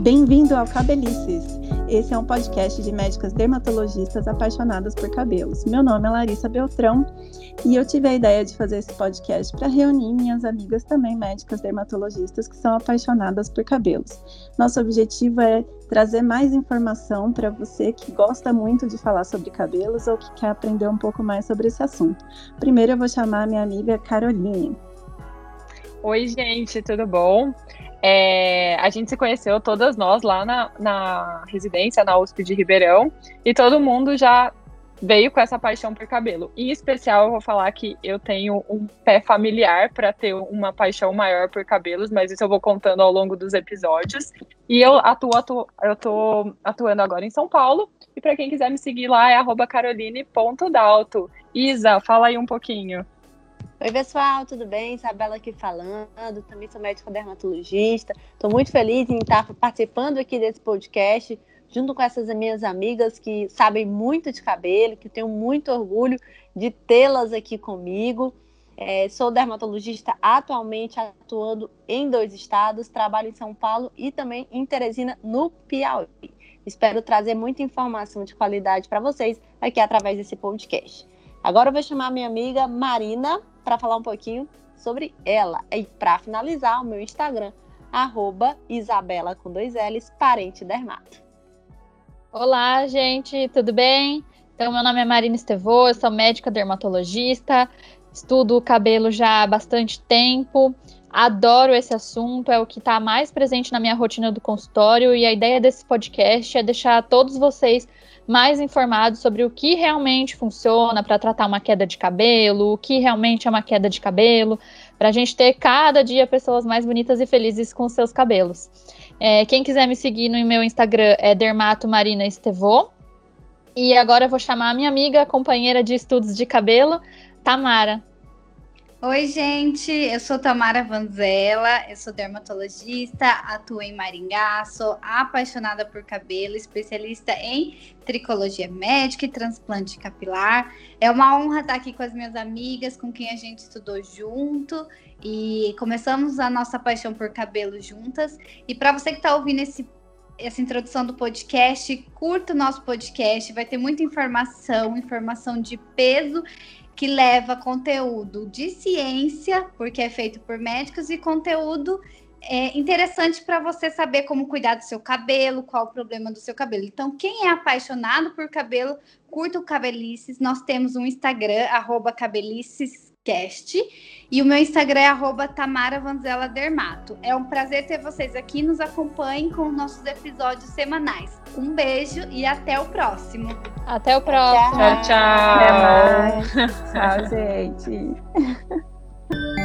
Bem-vindo ao Cabelices. Esse é um podcast de médicas dermatologistas apaixonadas por cabelos. Meu nome é Larissa Beltrão e eu tive a ideia de fazer esse podcast para reunir minhas amigas também médicas dermatologistas que são apaixonadas por cabelos. Nosso objetivo é trazer mais informação para você que gosta muito de falar sobre cabelos ou que quer aprender um pouco mais sobre esse assunto. Primeiro eu vou chamar minha amiga Caroline. Oi, gente, tudo bom? É, a gente se conheceu, todas nós, lá na, na residência, na USP de Ribeirão, e todo mundo já veio com essa paixão por cabelo. Em especial, eu vou falar que eu tenho um pé familiar para ter uma paixão maior por cabelos, mas isso eu vou contando ao longo dos episódios. E eu atuo, atuo eu tô atuando agora em São Paulo. E para quem quiser me seguir lá é caroline.dalto. Isa, fala aí um pouquinho. Oi, pessoal, tudo bem? Isabela aqui falando, também sou médica dermatologista. Estou muito feliz em estar participando aqui desse podcast, junto com essas minhas amigas que sabem muito de cabelo, que tenho muito orgulho de tê-las aqui comigo. É, sou dermatologista atualmente atuando em dois estados, trabalho em São Paulo e também em Teresina, no Piauí. Espero trazer muita informação de qualidade para vocês aqui através desse podcast. Agora eu vou chamar minha amiga Marina para falar um pouquinho sobre ela. E para finalizar, o meu Instagram, arroba Isabela com dois L's, parente dermato. Olá, gente, tudo bem? Então, meu nome é Marina Estevô, eu sou médica dermatologista, estudo o cabelo já há bastante tempo, adoro esse assunto, é o que está mais presente na minha rotina do consultório e a ideia desse podcast é deixar todos vocês mais informados sobre o que realmente funciona para tratar uma queda de cabelo, o que realmente é uma queda de cabelo, para a gente ter cada dia pessoas mais bonitas e felizes com seus cabelos. É, quem quiser me seguir no meu Instagram é Dermato Marina Estevô. E agora eu vou chamar a minha amiga, companheira de estudos de cabelo, Tamara. Oi, gente, eu sou Tamara Vanzella, eu sou dermatologista, atuo em Maringá, sou apaixonada por cabelo, especialista em tricologia médica e transplante capilar. É uma honra estar aqui com as minhas amigas, com quem a gente estudou junto e começamos a nossa paixão por cabelo juntas. E para você que está ouvindo esse essa introdução do podcast, curta o nosso podcast, vai ter muita informação, informação de peso que leva conteúdo de ciência, porque é feito por médicos, e conteúdo é, interessante para você saber como cuidar do seu cabelo, qual o problema do seu cabelo. Então, quem é apaixonado por cabelo, curta o Cabelices. Nós temos um Instagram, arroba Cabelices Cast. E o meu Instagram é arroba Tamara Vanzela Dermato. É um prazer ter vocês aqui. Nos acompanhem com nossos episódios semanais. Um beijo e até o próximo. Até o próximo. Tchau, tchau. Até mais. tchau, gente.